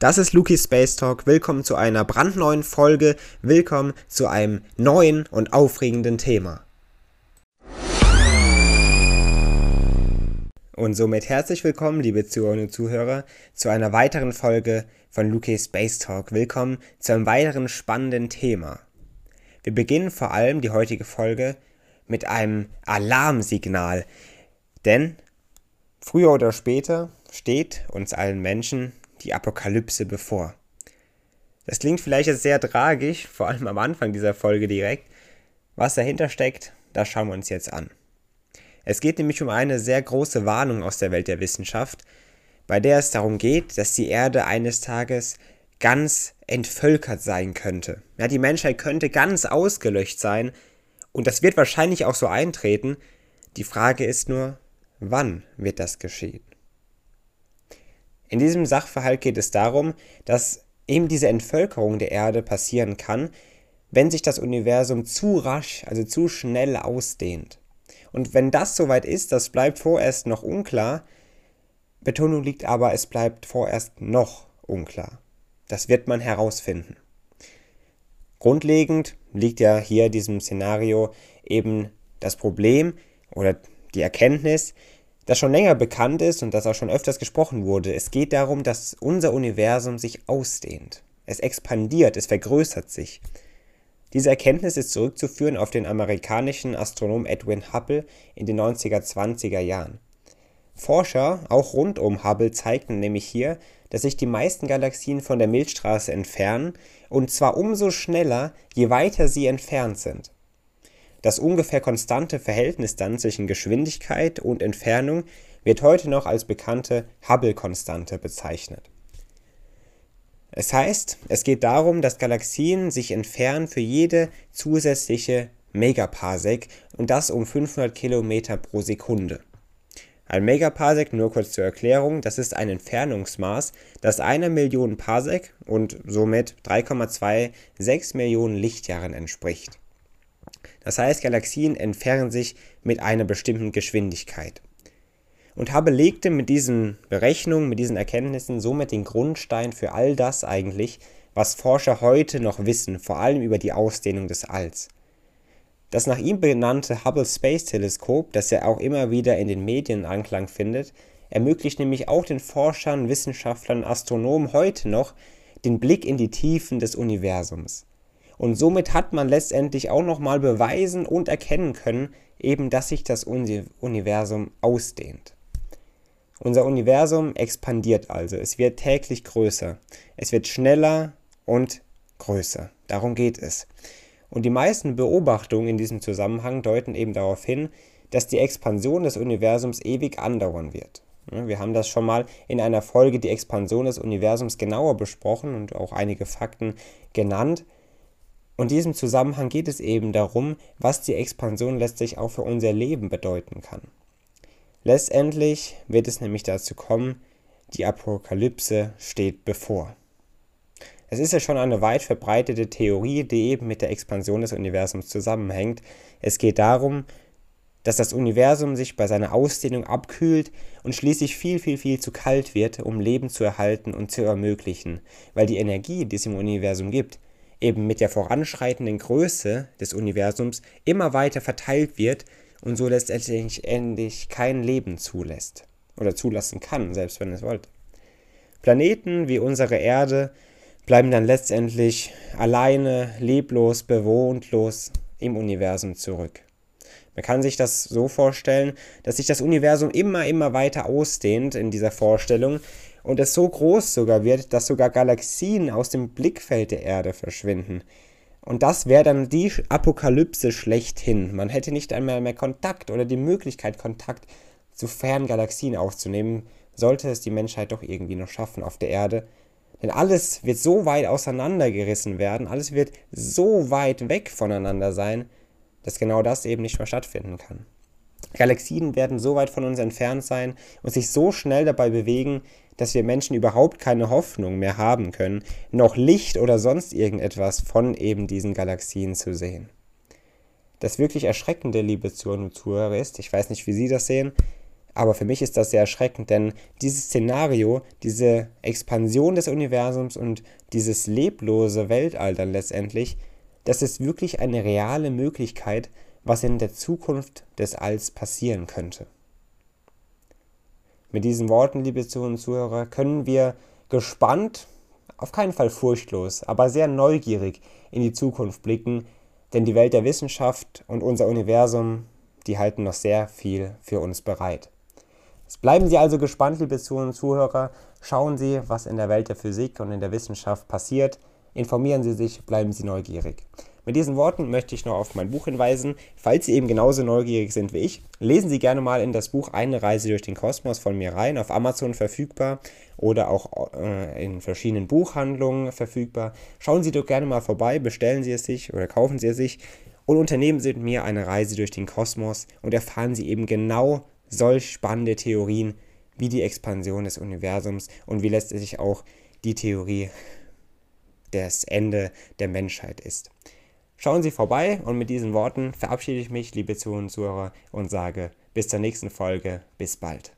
Das ist Luki Space Talk. Willkommen zu einer brandneuen Folge. Willkommen zu einem neuen und aufregenden Thema. Und somit herzlich willkommen, liebe Zuhörerinnen und Zuhörer, zu einer weiteren Folge von Luki Space Talk. Willkommen zu einem weiteren spannenden Thema. Wir beginnen vor allem die heutige Folge mit einem Alarmsignal. Denn früher oder später steht uns allen Menschen die Apokalypse bevor. Das klingt vielleicht jetzt sehr tragisch, vor allem am Anfang dieser Folge direkt. Was dahinter steckt, das schauen wir uns jetzt an. Es geht nämlich um eine sehr große Warnung aus der Welt der Wissenschaft, bei der es darum geht, dass die Erde eines Tages ganz entvölkert sein könnte. Ja, die Menschheit könnte ganz ausgelöscht sein und das wird wahrscheinlich auch so eintreten. Die Frage ist nur, wann wird das geschehen? In diesem Sachverhalt geht es darum, dass eben diese Entvölkerung der Erde passieren kann, wenn sich das Universum zu rasch, also zu schnell ausdehnt. Und wenn das soweit ist, das bleibt vorerst noch unklar. Betonung liegt aber, es bleibt vorerst noch unklar. Das wird man herausfinden. Grundlegend liegt ja hier diesem Szenario eben das Problem oder die Erkenntnis, das schon länger bekannt ist und das auch schon öfters gesprochen wurde. Es geht darum, dass unser Universum sich ausdehnt. Es expandiert, es vergrößert sich. Diese Erkenntnis ist zurückzuführen auf den amerikanischen Astronom Edwin Hubble in den 90er, 20er Jahren. Forscher, auch rund um Hubble, zeigten nämlich hier, dass sich die meisten Galaxien von der Milchstraße entfernen, und zwar umso schneller, je weiter sie entfernt sind. Das ungefähr konstante Verhältnis dann zwischen Geschwindigkeit und Entfernung wird heute noch als bekannte Hubble-Konstante bezeichnet. Es heißt, es geht darum, dass Galaxien sich entfernen für jede zusätzliche Megaparsec und das um 500 Kilometer pro Sekunde. Ein Megaparsec, nur kurz zur Erklärung, das ist ein Entfernungsmaß, das einer Million Parsec und somit 3,26 Millionen Lichtjahren entspricht. Das heißt, Galaxien entfernen sich mit einer bestimmten Geschwindigkeit. Und Hubble legte mit diesen Berechnungen, mit diesen Erkenntnissen somit den Grundstein für all das eigentlich, was Forscher heute noch wissen, vor allem über die Ausdehnung des Alls. Das nach ihm benannte Hubble Space Teleskop, das er auch immer wieder in den Medien Anklang findet, ermöglicht nämlich auch den Forschern, Wissenschaftlern, Astronomen heute noch den Blick in die Tiefen des Universums. Und somit hat man letztendlich auch nochmal beweisen und erkennen können, eben, dass sich das Universum ausdehnt. Unser Universum expandiert also, es wird täglich größer, es wird schneller und größer. Darum geht es. Und die meisten Beobachtungen in diesem Zusammenhang deuten eben darauf hin, dass die Expansion des Universums ewig andauern wird. Wir haben das schon mal in einer Folge die Expansion des Universums genauer besprochen und auch einige Fakten genannt. Und in diesem Zusammenhang geht es eben darum, was die Expansion letztlich auch für unser Leben bedeuten kann. Letztendlich wird es nämlich dazu kommen, die Apokalypse steht bevor. Es ist ja schon eine weit verbreitete Theorie, die eben mit der Expansion des Universums zusammenhängt. Es geht darum, dass das Universum sich bei seiner Ausdehnung abkühlt und schließlich viel, viel, viel zu kalt wird, um Leben zu erhalten und zu ermöglichen, weil die Energie, die es im Universum gibt, eben mit der voranschreitenden Größe des Universums immer weiter verteilt wird und so letztendlich endlich kein Leben zulässt oder zulassen kann, selbst wenn es wollte. Planeten wie unsere Erde bleiben dann letztendlich alleine, leblos, bewohntlos im Universum zurück. Man kann sich das so vorstellen, dass sich das Universum immer, immer weiter ausdehnt in dieser Vorstellung und es so groß sogar wird, dass sogar Galaxien aus dem Blickfeld der Erde verschwinden. Und das wäre dann die Apokalypse schlechthin. Man hätte nicht einmal mehr Kontakt oder die Möglichkeit, Kontakt zu fernen Galaxien aufzunehmen, sollte es die Menschheit doch irgendwie noch schaffen auf der Erde. Denn alles wird so weit auseinandergerissen werden, alles wird so weit weg voneinander sein, dass genau das eben nicht mehr stattfinden kann. Galaxien werden so weit von uns entfernt sein und sich so schnell dabei bewegen, dass wir Menschen überhaupt keine Hoffnung mehr haben können, noch Licht oder sonst irgendetwas von eben diesen Galaxien zu sehen. Das wirklich Erschreckende, liebe Zuhörer und Zuhörer, ist, ich weiß nicht, wie Sie das sehen, Aber für mich ist das sehr erschreckend, denn dieses Szenario, diese Expansion des Universums und dieses leblose Weltall letztendlich, das ist wirklich eine reale Möglichkeit, was in der Zukunft des Alls passieren könnte. Mit diesen Worten, liebe Zuhörer und Zuhörer, können wir gespannt, auf keinen Fall furchtlos, aber sehr neugierig in die Zukunft blicken, denn die Welt der Wissenschaft und unser Universum, die halten noch sehr viel für uns bereit. Bleiben Sie also gespannt, liebe Zuhörer und Zuhörer. Schauen Sie, was in der Welt der Physik und in der Wissenschaft passiert. Informieren Sie sich, bleiben Sie neugierig. Mit diesen Worten möchte ich noch auf mein Buch hinweisen. Falls Sie eben genauso neugierig sind wie ich, lesen Sie gerne mal in das Buch Eine Reise durch den Kosmos von mir rein, auf Amazon verfügbar oder auch äh, in verschiedenen Buchhandlungen verfügbar. Schauen Sie doch gerne mal vorbei, bestellen Sie es sich oder kaufen Sie es sich und unternehmen Sie mit mir eine Reise durch den Kosmos und erfahren Sie eben genau solch spannende Theorien wie die Expansion des Universums und wie letztlich auch die Theorie des Ende der Menschheit ist. Schauen Sie vorbei und mit diesen Worten verabschiede ich mich, liebe Zuhörer und sage bis zur nächsten Folge, bis bald.